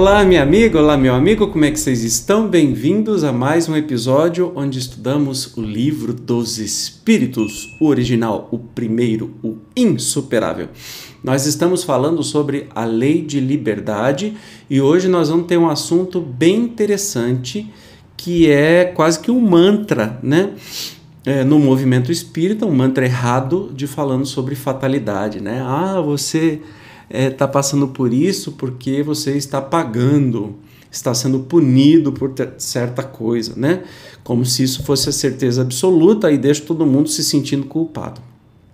Olá, minha amiga, olá, meu amigo, como é que vocês estão? Bem-vindos a mais um episódio onde estudamos o livro dos Espíritos, o original, o primeiro, o insuperável. Nós estamos falando sobre a lei de liberdade e hoje nós vamos ter um assunto bem interessante que é quase que um mantra, né? É, no movimento espírita, um mantra errado de falando sobre fatalidade, né? Ah, você está é, tá passando por isso porque você está pagando, está sendo punido por certa coisa, né? Como se isso fosse a certeza absoluta e deixa todo mundo se sentindo culpado.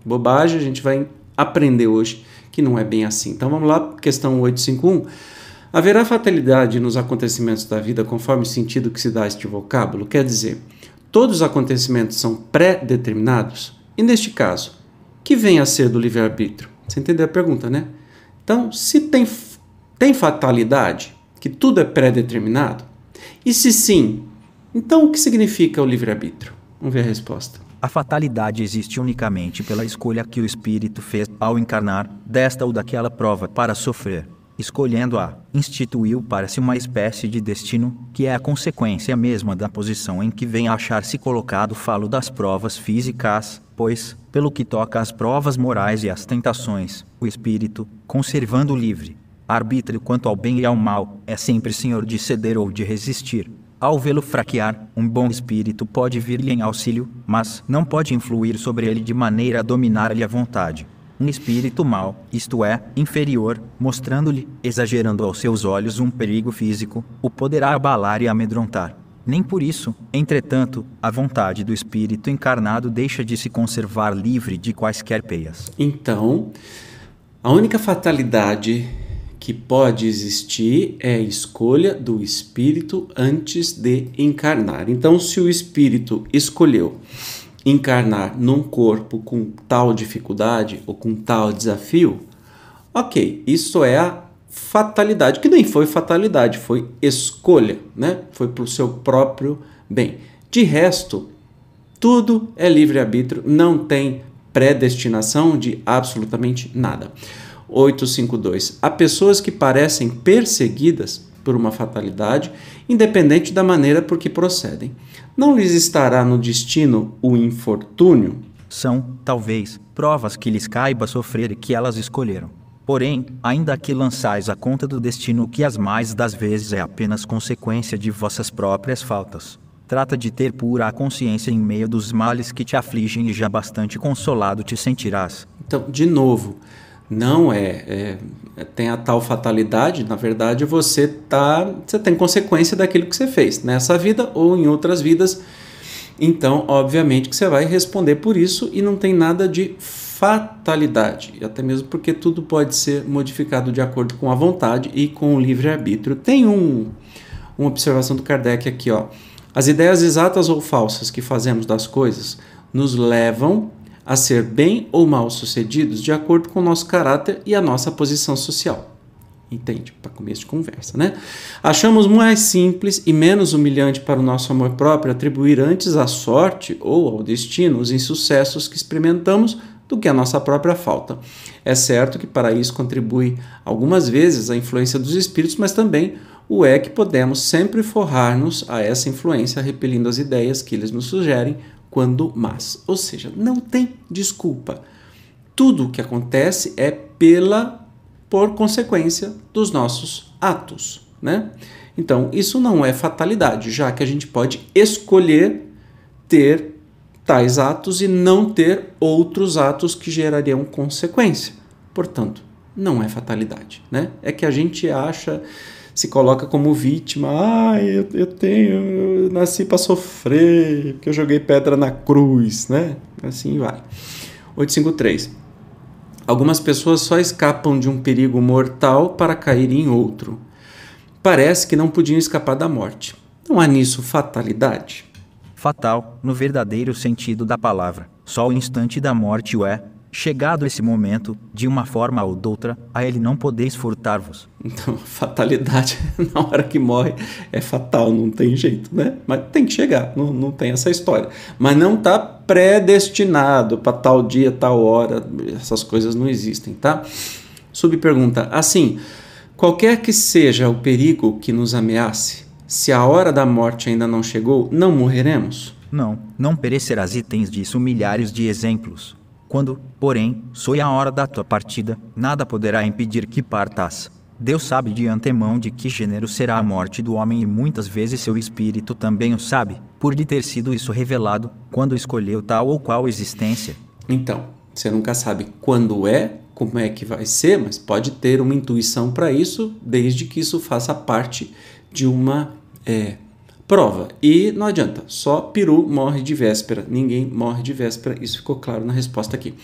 Bobagem, a gente vai aprender hoje que não é bem assim. Então vamos lá, questão 851. Haverá fatalidade nos acontecimentos da vida conforme o sentido que se dá a este vocábulo? Quer dizer, todos os acontecimentos são pré-determinados? E neste caso, que vem a ser do livre-arbítrio? Você entendeu a pergunta, né? Então, se tem, tem fatalidade, que tudo é pré-determinado, e se sim, então o que significa o livre-arbítrio? Vamos ver a resposta. A fatalidade existe unicamente pela escolha que o espírito fez ao encarnar desta ou daquela prova para sofrer. Escolhendo-a, instituiu para si uma espécie de destino, que é a consequência mesma da posição em que vem achar-se colocado. Falo das provas físicas, pois, pelo que toca às provas morais e às tentações, o espírito, conservando livre arbítrio quanto ao bem e ao mal, é sempre senhor de ceder ou de resistir. Ao vê-lo fraquear, um bom espírito pode vir-lhe em auxílio, mas não pode influir sobre ele de maneira a dominar-lhe a vontade. Um espírito mau, isto é, inferior, mostrando-lhe, exagerando aos seus olhos um perigo físico, o poderá abalar e amedrontar. Nem por isso, entretanto, a vontade do espírito encarnado deixa de se conservar livre de quaisquer peias. Então, a única fatalidade que pode existir é a escolha do espírito antes de encarnar. Então, se o espírito escolheu encarnar num corpo com tal dificuldade ou com tal desafio, ok, isso é a fatalidade, que nem foi fatalidade, foi escolha, né? Foi para o seu próprio bem. De resto, tudo é livre-arbítrio, não tem predestinação de absolutamente nada. 852. Há pessoas que parecem perseguidas por uma fatalidade, independente da maneira por que procedem. Não lhes estará no destino o infortúnio? São, talvez, provas que lhes caiba sofrer e que elas escolheram. Porém, ainda que lançais a conta do destino que as mais das vezes é apenas consequência de vossas próprias faltas. Trata de ter pura a consciência em meio dos males que te afligem e já bastante consolado te sentirás. Então, de novo, não é, é, tem a tal fatalidade, na verdade você tá, você tem consequência daquilo que você fez nessa vida ou em outras vidas. Então, obviamente que você vai responder por isso e não tem nada de fatalidade, até mesmo porque tudo pode ser modificado de acordo com a vontade e com o livre-arbítrio. Tem um, uma observação do Kardec aqui, ó. As ideias exatas ou falsas que fazemos das coisas nos levam a ser bem ou mal sucedidos de acordo com o nosso caráter e a nossa posição social. Entende? Para começo de conversa, né? Achamos mais simples e menos humilhante para o nosso amor próprio atribuir antes à sorte ou ao destino os insucessos que experimentamos do que a nossa própria falta. É certo que para isso contribui algumas vezes a influência dos espíritos, mas também o é que podemos sempre forrar-nos a essa influência, repelindo as ideias que eles nos sugerem quando más. Ou seja, não tem desculpa. Tudo o que acontece é pela por consequência dos nossos atos, né? Então, isso não é fatalidade, já que a gente pode escolher ter tais atos e não ter outros atos que gerariam consequência. Portanto, não é fatalidade, né? É que a gente acha, se coloca como vítima, ah, eu, eu tenho, eu nasci para sofrer, porque eu joguei pedra na cruz, né? Assim vai. 853. Algumas pessoas só escapam de um perigo mortal para cair em outro. Parece que não podiam escapar da morte. Não há nisso fatalidade? fatal, no verdadeiro sentido da palavra. Só o instante da morte o é. Chegado esse momento, de uma forma ou doutra, a ele não podeis furtar-vos. Então, fatalidade na hora que morre é fatal, não tem jeito, né? Mas tem que chegar, não, não tem essa história. Mas não está predestinado para tal dia, tal hora, essas coisas não existem, tá? Subpergunta: assim, Qualquer que seja o perigo que nos ameace, se a hora da morte ainda não chegou, não morreremos? Não, não perecerás e tens disso milhares de exemplos. Quando, porém, soe a hora da tua partida, nada poderá impedir que partas. Deus sabe de antemão de que gênero será a morte do homem e muitas vezes seu espírito também o sabe, por lhe ter sido isso revelado, quando escolheu tal ou qual existência. Então, você nunca sabe quando é, como é que vai ser, mas pode ter uma intuição para isso, desde que isso faça parte de uma é, prova. E não adianta, só peru morre de véspera, ninguém morre de véspera, isso ficou claro na resposta aqui.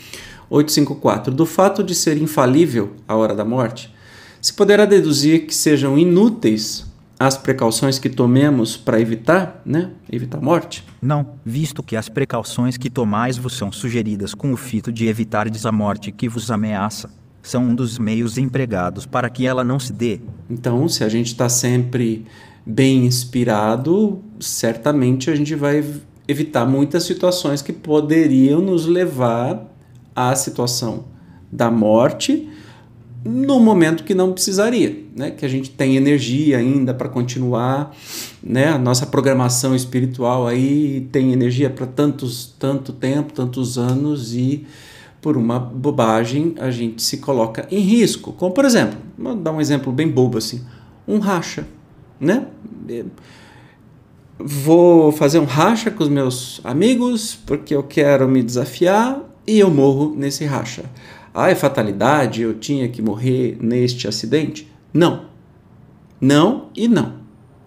854. Do fato de ser infalível a hora da morte, se poderá deduzir que sejam inúteis as precauções que tomemos para evitar, né, evitar a morte? Não, visto que as precauções que tomais vos são sugeridas com o fito de evitardes a morte que vos ameaça, são um dos meios empregados para que ela não se dê. Então, se a gente está sempre bem inspirado, certamente a gente vai evitar muitas situações que poderiam nos levar à situação da morte no momento que não precisaria, né? Que a gente tem energia ainda para continuar, né? A nossa programação espiritual aí tem energia para tantos, tanto tempo, tantos anos e por uma bobagem a gente se coloca em risco. Como por exemplo, vou dar um exemplo bem bobo assim, um racha, né? Vou fazer um racha com os meus amigos porque eu quero me desafiar e eu morro nesse racha. Ah, é fatalidade, eu tinha que morrer neste acidente? Não. Não e não.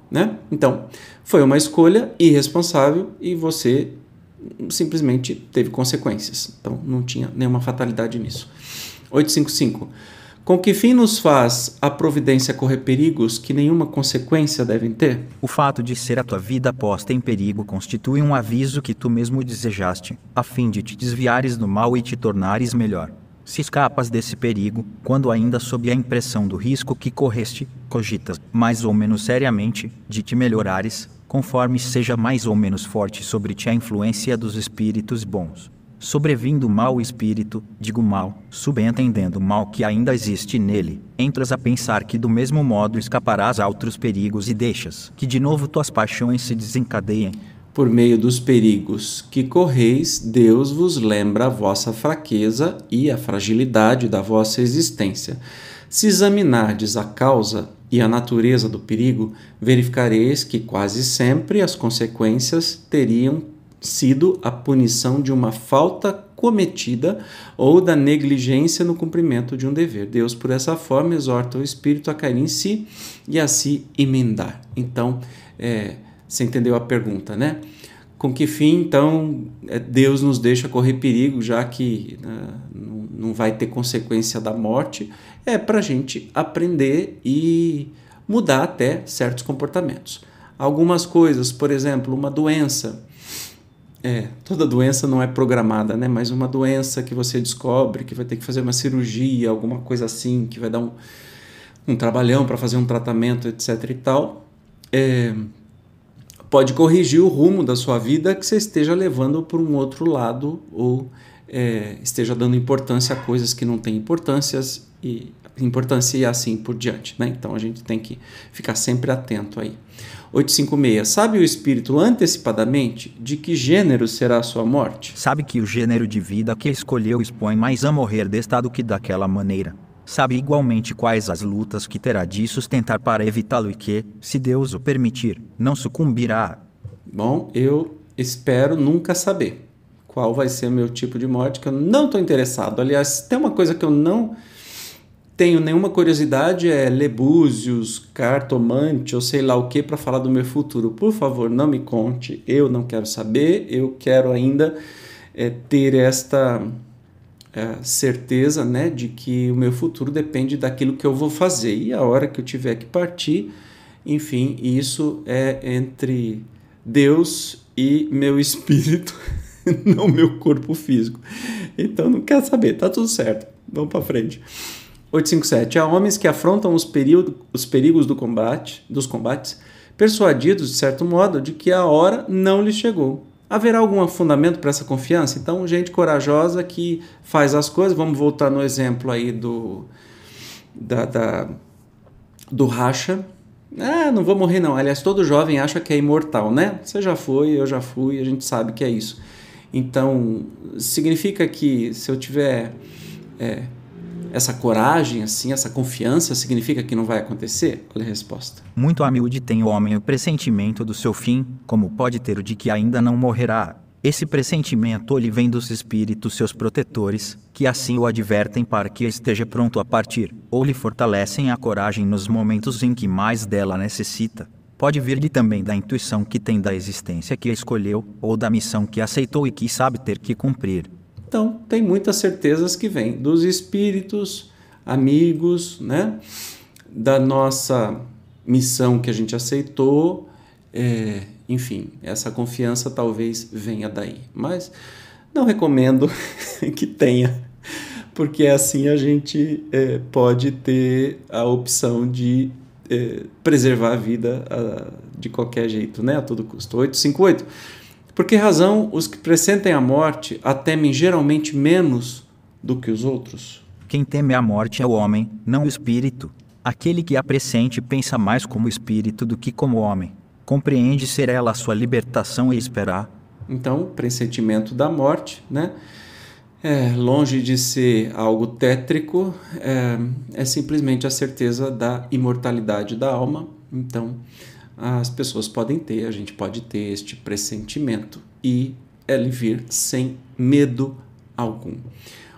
Né? Então, foi uma escolha irresponsável e você simplesmente teve consequências. Então, não tinha nenhuma fatalidade nisso. 855. Com que fim nos faz a providência correr perigos que nenhuma consequência devem ter? O fato de ser a tua vida posta em perigo constitui um aviso que tu mesmo desejaste, a fim de te desviares do mal e te tornares melhor. Se escapas desse perigo, quando ainda sob a impressão do risco que correste, cogitas, mais ou menos seriamente, de te melhorares, conforme seja mais ou menos forte sobre ti a influência dos espíritos bons. Sobrevindo mau espírito, digo mal, subentendendo mal que ainda existe nele, entras a pensar que do mesmo modo escaparás a outros perigos e deixas que de novo tuas paixões se desencadeiem por meio dos perigos que correis, Deus vos lembra a vossa fraqueza e a fragilidade da vossa existência. Se examinardes a causa e a natureza do perigo, verificareis que quase sempre as consequências teriam sido a punição de uma falta cometida ou da negligência no cumprimento de um dever. Deus, por essa forma, exorta o espírito a cair em si e a se emendar. Então, é, você entendeu a pergunta, né? Com que fim, então, é, Deus nos deixa correr perigo, já que né, não vai ter consequência da morte? É para a gente aprender e mudar até certos comportamentos. Algumas coisas, por exemplo, uma doença. É, toda doença não é programada, né? Mas uma doença que você descobre que vai ter que fazer uma cirurgia, alguma coisa assim, que vai dar um, um trabalhão para fazer um tratamento, etc. e tal. É, pode corrigir o rumo da sua vida que você esteja levando para um outro lado ou é, esteja dando importância a coisas que não têm importâncias e importância e assim por diante. Né? Então a gente tem que ficar sempre atento aí. 856. Sabe o espírito antecipadamente de que gênero será a sua morte? Sabe que o gênero de vida que escolheu expõe mais a morrer desta do que daquela maneira. Sabe igualmente quais as lutas que terá de sustentar para evitá-lo e que, se Deus o permitir, não sucumbirá. Bom, eu espero nunca saber qual vai ser o meu tipo de morte, que eu não estou interessado. Aliás, tem uma coisa que eu não tenho nenhuma curiosidade é lebúzios, cartomante ou sei lá o que para falar do meu futuro. Por favor, não me conte. Eu não quero saber. Eu quero ainda é, ter esta é, certeza né, de que o meu futuro depende daquilo que eu vou fazer. E a hora que eu tiver que partir, enfim, isso é entre Deus e meu espírito, não meu corpo físico. Então não quer saber, tá tudo certo. Vamos para frente. 857. Há homens que afrontam os, período, os perigos do combate, dos combates, persuadidos, de certo modo, de que a hora não lhes chegou. Haverá algum fundamento para essa confiança? Então, gente corajosa que faz as coisas, vamos voltar no exemplo aí do da, da do racha. Ah, não vou morrer não. Aliás, todo jovem acha que é imortal, né? Você já foi, eu já fui, a gente sabe que é isso. Então, significa que se eu tiver é, essa coragem, assim, essa confiança, significa que não vai acontecer? Olha a resposta. Muito humilde tem o homem o pressentimento do seu fim, como pode ter o de que ainda não morrerá. Esse pressentimento lhe vem dos espíritos seus protetores, que assim o advertem para que esteja pronto a partir, ou lhe fortalecem a coragem nos momentos em que mais dela necessita. Pode vir-lhe também da intuição que tem da existência que escolheu, ou da missão que aceitou e que sabe ter que cumprir. Então, tem muitas certezas que vêm dos espíritos, amigos, né? Da nossa missão que a gente aceitou, é, enfim, essa confiança talvez venha daí. Mas não recomendo que tenha, porque assim a gente é, pode ter a opção de é, preservar a vida a, de qualquer jeito, né? A todo custo. 858. Por que razão os que pressentem a morte a temem geralmente menos do que os outros? Quem teme a morte é o homem, não o espírito. Aquele que a pressente pensa mais como espírito do que como homem compreende ser ela a sua libertação e esperar. Então, o pressentimento da morte, né? É, longe de ser algo tétrico, é, é simplesmente a certeza da imortalidade da alma. Então, as pessoas podem ter, a gente pode ter este pressentimento e ele vir sem medo algum.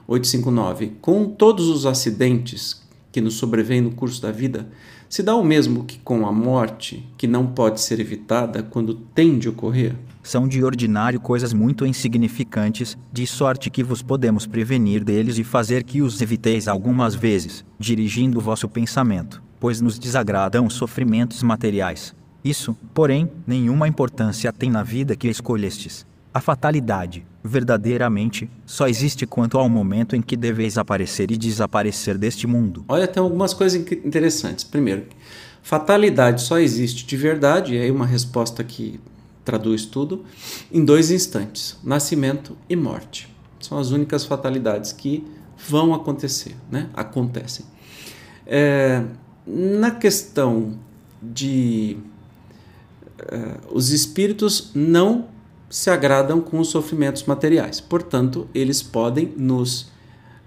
859. Com todos os acidentes que nos sobrevêm no curso da vida, se dá o mesmo que com a morte, que não pode ser evitada quando tem de ocorrer? São de ordinário coisas muito insignificantes, de sorte que vos podemos prevenir deles e fazer que os eviteis algumas vezes, dirigindo o vosso pensamento, pois nos desagradam os sofrimentos materiais. Isso, porém, nenhuma importância tem na vida que escolhestes. A fatalidade, verdadeiramente, só existe quanto ao momento em que deveis aparecer e desaparecer deste mundo. Olha, tem algumas coisas interessantes. Primeiro, fatalidade só existe de verdade, e aí uma resposta que traduz tudo, em dois instantes: nascimento e morte. São as únicas fatalidades que vão acontecer, né? Acontecem. É, na questão de. Uh, os espíritos não se agradam com os sofrimentos materiais. Portanto, eles podem nos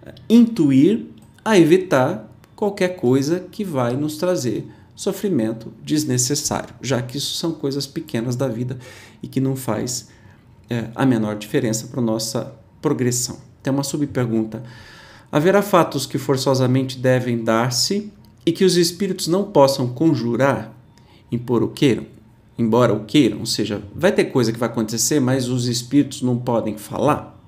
eh, intuir a evitar qualquer coisa que vai nos trazer sofrimento desnecessário, já que isso são coisas pequenas da vida e que não faz é, a menor diferença para nossa progressão. Tem uma subpergunta. Haverá fatos que forçosamente devem dar-se e que os espíritos não possam conjurar, impor o queiram? Embora o queiram, ou seja, vai ter coisa que vai acontecer, mas os espíritos não podem falar.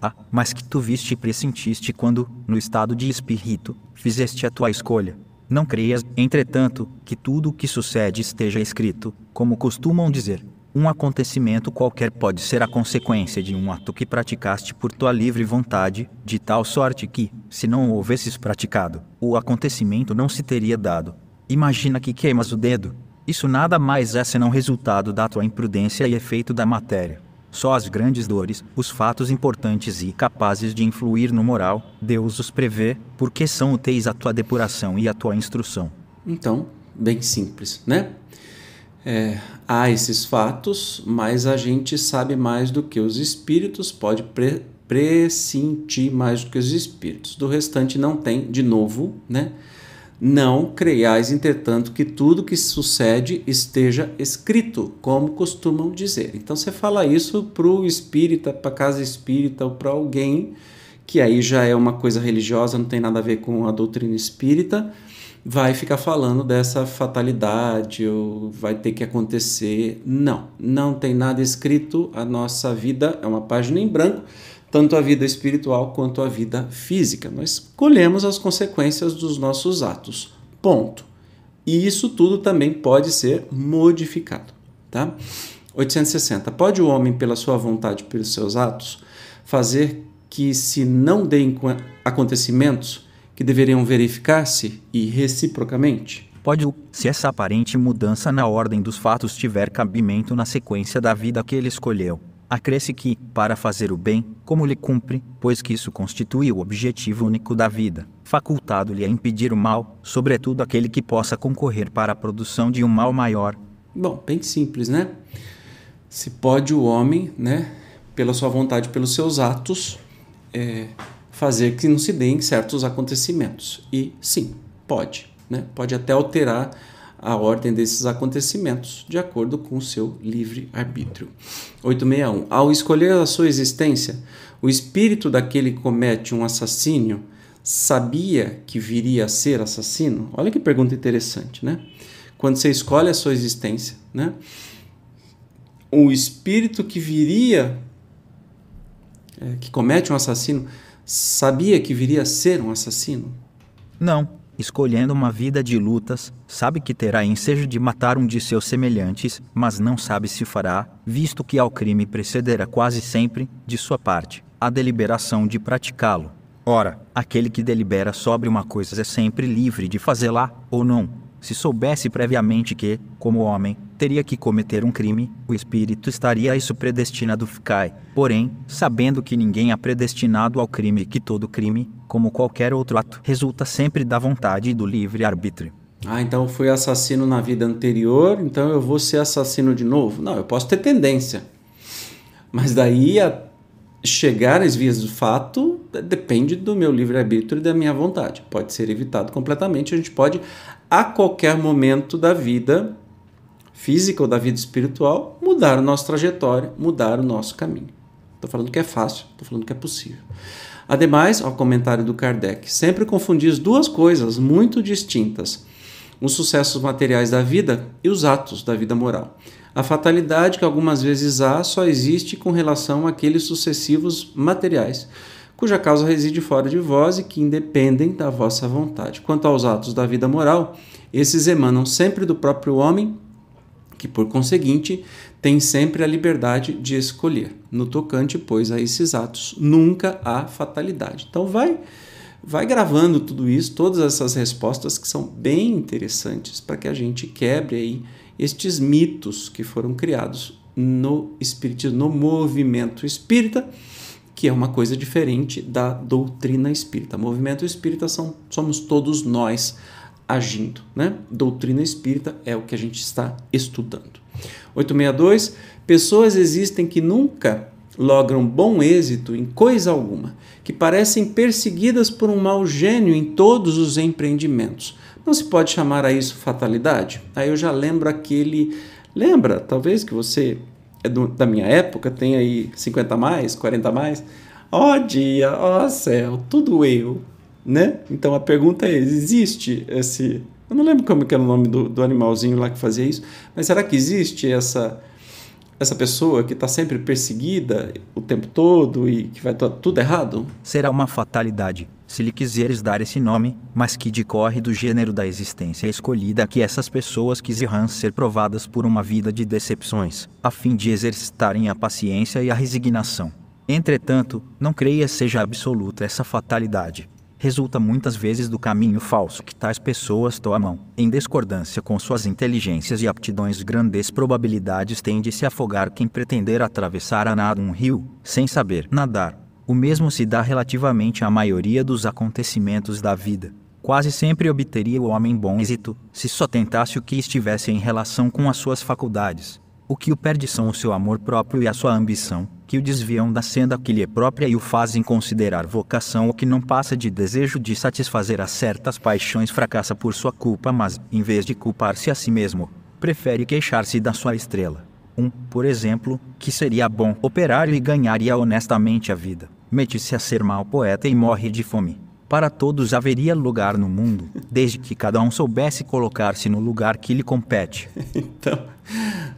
Ah, mas que tu viste e pressentiste quando, no estado de espírito, fizeste a tua escolha. Não creias, entretanto, que tudo o que sucede esteja escrito, como costumam dizer. Um acontecimento qualquer pode ser a consequência de um ato que praticaste por tua livre vontade, de tal sorte que, se não o houvesses praticado, o acontecimento não se teria dado. Imagina que queimas o dedo, isso nada mais é senão resultado da tua imprudência e efeito da matéria. Só as grandes dores, os fatos importantes e capazes de influir no moral, Deus os prevê, porque são úteis à tua depuração e à tua instrução. Então, bem simples, né? É, há esses fatos, mas a gente sabe mais do que os espíritos, pode pre pressentir mais do que os espíritos. Do restante não tem, de novo, né? Não creiais, entretanto, que tudo que sucede esteja escrito, como costumam dizer. Então você fala isso para o espírita, para casa espírita ou para alguém que aí já é uma coisa religiosa, não tem nada a ver com a doutrina espírita, vai ficar falando dessa fatalidade ou vai ter que acontecer. Não, não tem nada escrito. A nossa vida é uma página em branco tanto a vida espiritual quanto a vida física. Nós colhemos as consequências dos nossos atos. Ponto. E isso tudo também pode ser modificado, tá? 860. Pode o homem, pela sua vontade, pelos seus atos, fazer que se não deem acontecimentos que deveriam verificar-se e reciprocamente? Pode, se essa aparente mudança na ordem dos fatos tiver cabimento na sequência da vida que ele escolheu Acresce que, para fazer o bem, como lhe cumpre, pois que isso constitui o objetivo único da vida, facultado-lhe a impedir o mal, sobretudo aquele que possa concorrer para a produção de um mal maior. Bom, bem simples, né? Se pode o homem, né, pela sua vontade, pelos seus atos, é, fazer que não se deem certos acontecimentos. E sim, pode, né? Pode até alterar a ordem desses acontecimentos, de acordo com o seu livre arbítrio. 861. Ao escolher a sua existência, o espírito daquele que comete um assassínio sabia que viria a ser assassino? Olha que pergunta interessante, né? Quando você escolhe a sua existência, né? O espírito que viria, é, que comete um assassino, sabia que viria a ser um assassino? Não escolhendo uma vida de lutas, sabe que terá ensejo de matar um de seus semelhantes, mas não sabe se fará, visto que ao crime precederá quase sempre, de sua parte, a deliberação de praticá-lo. Ora, aquele que delibera sobre uma coisa é sempre livre de fazê-la ou não, se soubesse previamente que, como homem, teria que cometer um crime, o espírito estaria a isso predestinado ficai. Porém, sabendo que ninguém é predestinado ao crime e que todo crime, como qualquer outro ato, resulta sempre da vontade e do livre arbítrio. Ah, então fui assassino na vida anterior, então eu vou ser assassino de novo? Não, eu posso ter tendência. Mas daí a chegar às vias do fato depende do meu livre-arbítrio e da minha vontade. Pode ser evitado completamente, a gente pode a qualquer momento da vida física ou da vida espiritual mudar a nossa trajetória, mudar o nosso caminho. Estou falando que é fácil, estou falando que é possível. Ademais, ao comentário do Kardec, sempre confundis duas coisas muito distintas: os sucessos materiais da vida e os atos da vida moral. A fatalidade que algumas vezes há só existe com relação àqueles sucessivos materiais cuja causa reside fora de vós e que independem da vossa vontade. Quanto aos atos da vida moral, esses emanam sempre do próprio homem, que por conseguinte tem sempre a liberdade de escolher. No tocante, pois, a esses atos, nunca há fatalidade. Então vai vai gravando tudo isso, todas essas respostas que são bem interessantes para que a gente quebre aí estes mitos que foram criados no espiritismo, no movimento espírita que é uma coisa diferente da doutrina espírita. Movimento espírita são, somos todos nós agindo, né? Doutrina espírita é o que a gente está estudando. 862. Pessoas existem que nunca logram bom êxito em coisa alguma, que parecem perseguidas por um mau gênio em todos os empreendimentos. Não se pode chamar a isso fatalidade? Aí eu já lembro aquele. Lembra, talvez, que você é do, da minha época, tem aí 50 mais, 40 mais. Ó oh, dia, ó oh, céu, tudo eu, né? Então a pergunta é, existe esse... Eu não lembro como que era o nome do, do animalzinho lá que fazia isso, mas será que existe essa essa pessoa que está sempre perseguida o tempo todo e que vai tudo errado? Será uma fatalidade se lhe quiseres dar esse nome, mas que decorre do gênero da existência escolhida que essas pessoas quisirão ser provadas por uma vida de decepções, a fim de exercitarem a paciência e a resignação. Entretanto, não creia seja absoluta essa fatalidade. Resulta muitas vezes do caminho falso que tais pessoas tomam, em discordância com suas inteligências e aptidões grandes probabilidades tem de se afogar quem pretender atravessar a nado um rio, sem saber nadar o mesmo se dá relativamente à maioria dos acontecimentos da vida. Quase sempre obteria o homem bom êxito, se só tentasse o que estivesse em relação com as suas faculdades. O que o perde são o seu amor próprio e a sua ambição, que o desviam da senda que lhe é própria e o fazem considerar vocação o que não passa de desejo de satisfazer a certas paixões fracassa por sua culpa, mas, em vez de culpar-se a si mesmo, prefere queixar-se da sua estrela. Um, por exemplo, que seria bom operário e ganharia honestamente a vida mete-se a ser mau poeta e morre de fome. Para todos haveria lugar no mundo, desde que cada um soubesse colocar-se no lugar que lhe compete. então,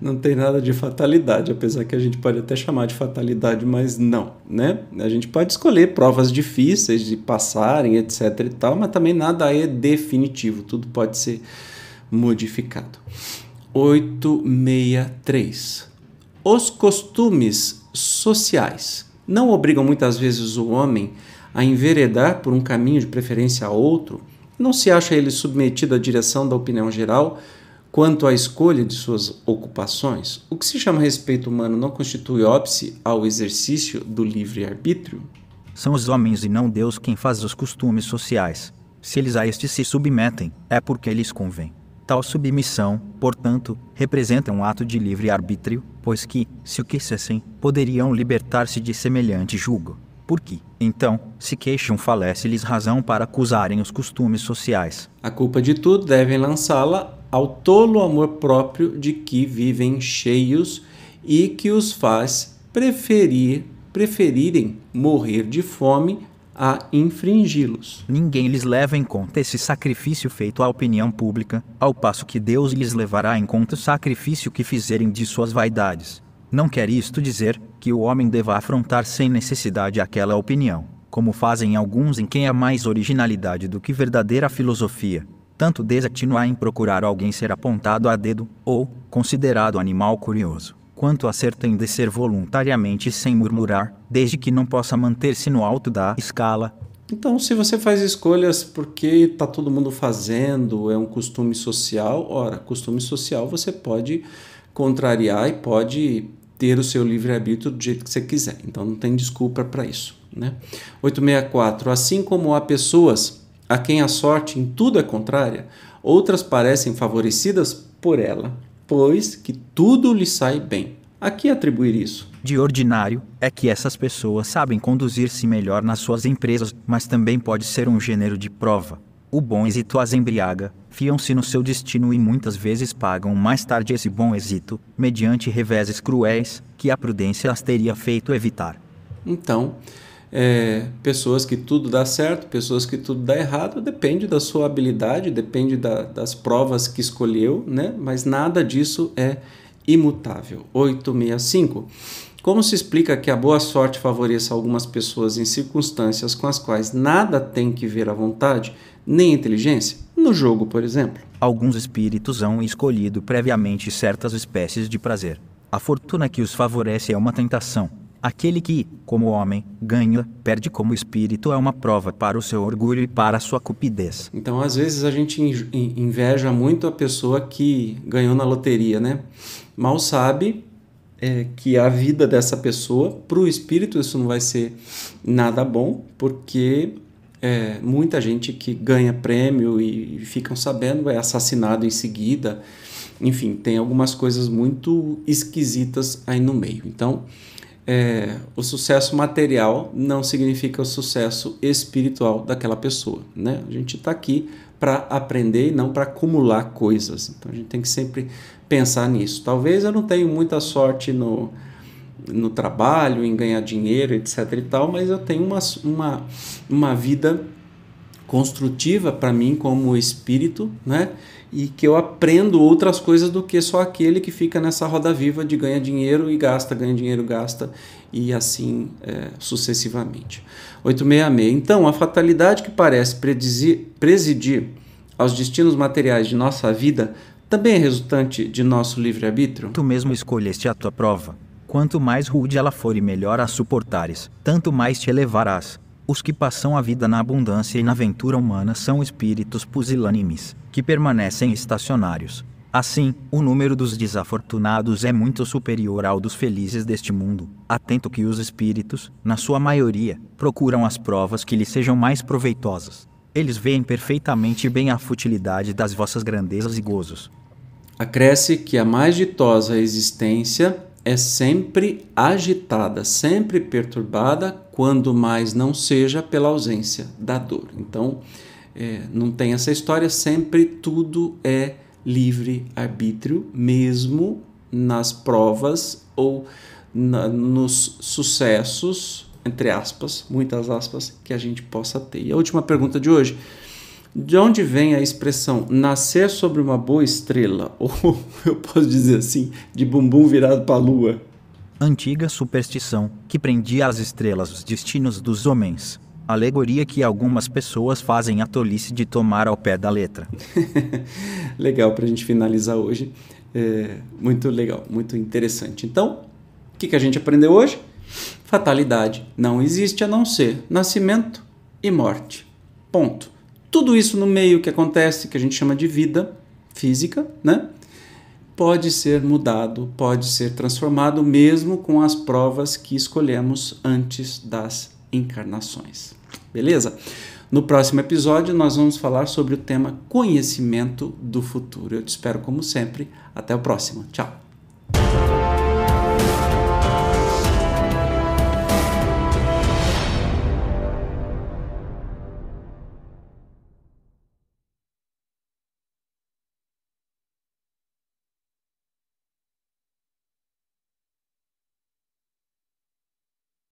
não tem nada de fatalidade, apesar que a gente pode até chamar de fatalidade, mas não, né? A gente pode escolher provas difíceis de passarem, etc e tal, mas também nada é definitivo, tudo pode ser modificado. 863. Os costumes sociais não obrigam muitas vezes o homem a enveredar por um caminho de preferência a outro, não se acha ele submetido à direção da opinião geral, quanto à escolha de suas ocupações, o que se chama respeito humano não constitui óbice ao exercício do livre-arbítrio? São os homens e não Deus quem faz os costumes sociais. Se eles a estes se submetem, é porque lhes convém. Tal submissão, portanto, representa um ato de livre-arbítrio, pois que, se o quisessem, poderiam libertar-se de semelhante julgo. Por que, então, se queixam falece-lhes razão para acusarem os costumes sociais. A culpa de tudo devem lançá-la ao tolo amor próprio de que vivem cheios e que os faz preferir preferirem morrer de fome a infringi-los. Ninguém lhes leva em conta esse sacrifício feito à opinião pública, ao passo que Deus lhes levará em conta o sacrifício que fizerem de suas vaidades. Não quer isto dizer que o homem deva afrontar sem necessidade aquela opinião, como fazem alguns em quem há mais originalidade do que verdadeira filosofia. Tanto desatino há em procurar alguém ser apontado a dedo, ou considerado animal curioso quanto acertem de ser voluntariamente sem murmurar, desde que não possa manter-se no alto da escala. Então, se você faz escolhas porque está todo mundo fazendo, é um costume social, ora, costume social você pode contrariar e pode ter o seu livre-arbítrio do jeito que você quiser. Então, não tem desculpa para isso. Né? 864. Assim como há pessoas a quem a sorte em tudo é contrária, outras parecem favorecidas por ela pois que tudo lhe sai bem. A que atribuir isso? De ordinário, é que essas pessoas sabem conduzir-se melhor nas suas empresas, mas também pode ser um gênero de prova. O bom êxito as embriaga, fiam-se no seu destino e muitas vezes pagam mais tarde esse bom êxito, mediante reveses cruéis, que a prudência as teria feito evitar. Então, é, pessoas que tudo dá certo, pessoas que tudo dá errado, depende da sua habilidade, depende da, das provas que escolheu, né? mas nada disso é imutável. 865. Como se explica que a boa sorte favoreça algumas pessoas em circunstâncias com as quais nada tem que ver a vontade, nem a inteligência? No jogo, por exemplo. Alguns espíritos hão escolhido previamente certas espécies de prazer. A fortuna que os favorece é uma tentação, Aquele que, como homem, ganha, perde como espírito é uma prova para o seu orgulho e para a sua cupidez. Então, às vezes, a gente inveja muito a pessoa que ganhou na loteria, né? Mal sabe é, que a vida dessa pessoa, para o espírito, isso não vai ser nada bom, porque é, muita gente que ganha prêmio e ficam sabendo é assassinado em seguida. Enfim, tem algumas coisas muito esquisitas aí no meio. Então, é, o sucesso material não significa o sucesso espiritual daquela pessoa. Né? A gente está aqui para aprender e não para acumular coisas. Então a gente tem que sempre pensar nisso. Talvez eu não tenha muita sorte no, no trabalho, em ganhar dinheiro, etc. e tal, mas eu tenho uma, uma, uma vida construtiva para mim como espírito, né? E que eu aprendo outras coisas do que só aquele que fica nessa roda viva de ganha dinheiro e gasta, ganha dinheiro, gasta e assim é, sucessivamente. 866. Então, a fatalidade que parece presidir aos destinos materiais de nossa vida também é resultante de nosso livre-arbítrio? Tu mesmo escolheste a tua prova. Quanto mais rude ela for e melhor a suportares, tanto mais te elevarás. Os que passam a vida na abundância e na aventura humana são espíritos pusilânimes, que permanecem estacionários. Assim, o número dos desafortunados é muito superior ao dos felizes deste mundo. Atento que os espíritos, na sua maioria, procuram as provas que lhes sejam mais proveitosas. Eles veem perfeitamente bem a futilidade das vossas grandezas e gozos. Acresce que a mais ditosa existência é sempre agitada, sempre perturbada, quando mais não seja pela ausência da dor. Então, é, não tem essa história, sempre tudo é livre arbítrio, mesmo nas provas ou na, nos sucessos, entre aspas, muitas aspas, que a gente possa ter. E a última pergunta de hoje. De onde vem a expressão nascer sobre uma boa estrela? Ou eu posso dizer assim, de bumbum virado para a lua? Antiga superstição que prendia às estrelas os destinos dos homens. Alegoria que algumas pessoas fazem a tolice de tomar ao pé da letra. legal para a gente finalizar hoje. É, muito legal, muito interessante. Então, o que, que a gente aprendeu hoje? Fatalidade não existe a não ser nascimento e morte. Ponto tudo isso no meio que acontece, que a gente chama de vida física, né? pode ser mudado, pode ser transformado, mesmo com as provas que escolhemos antes das encarnações. Beleza? No próximo episódio, nós vamos falar sobre o tema conhecimento do futuro. Eu te espero, como sempre. Até o próximo. Tchau.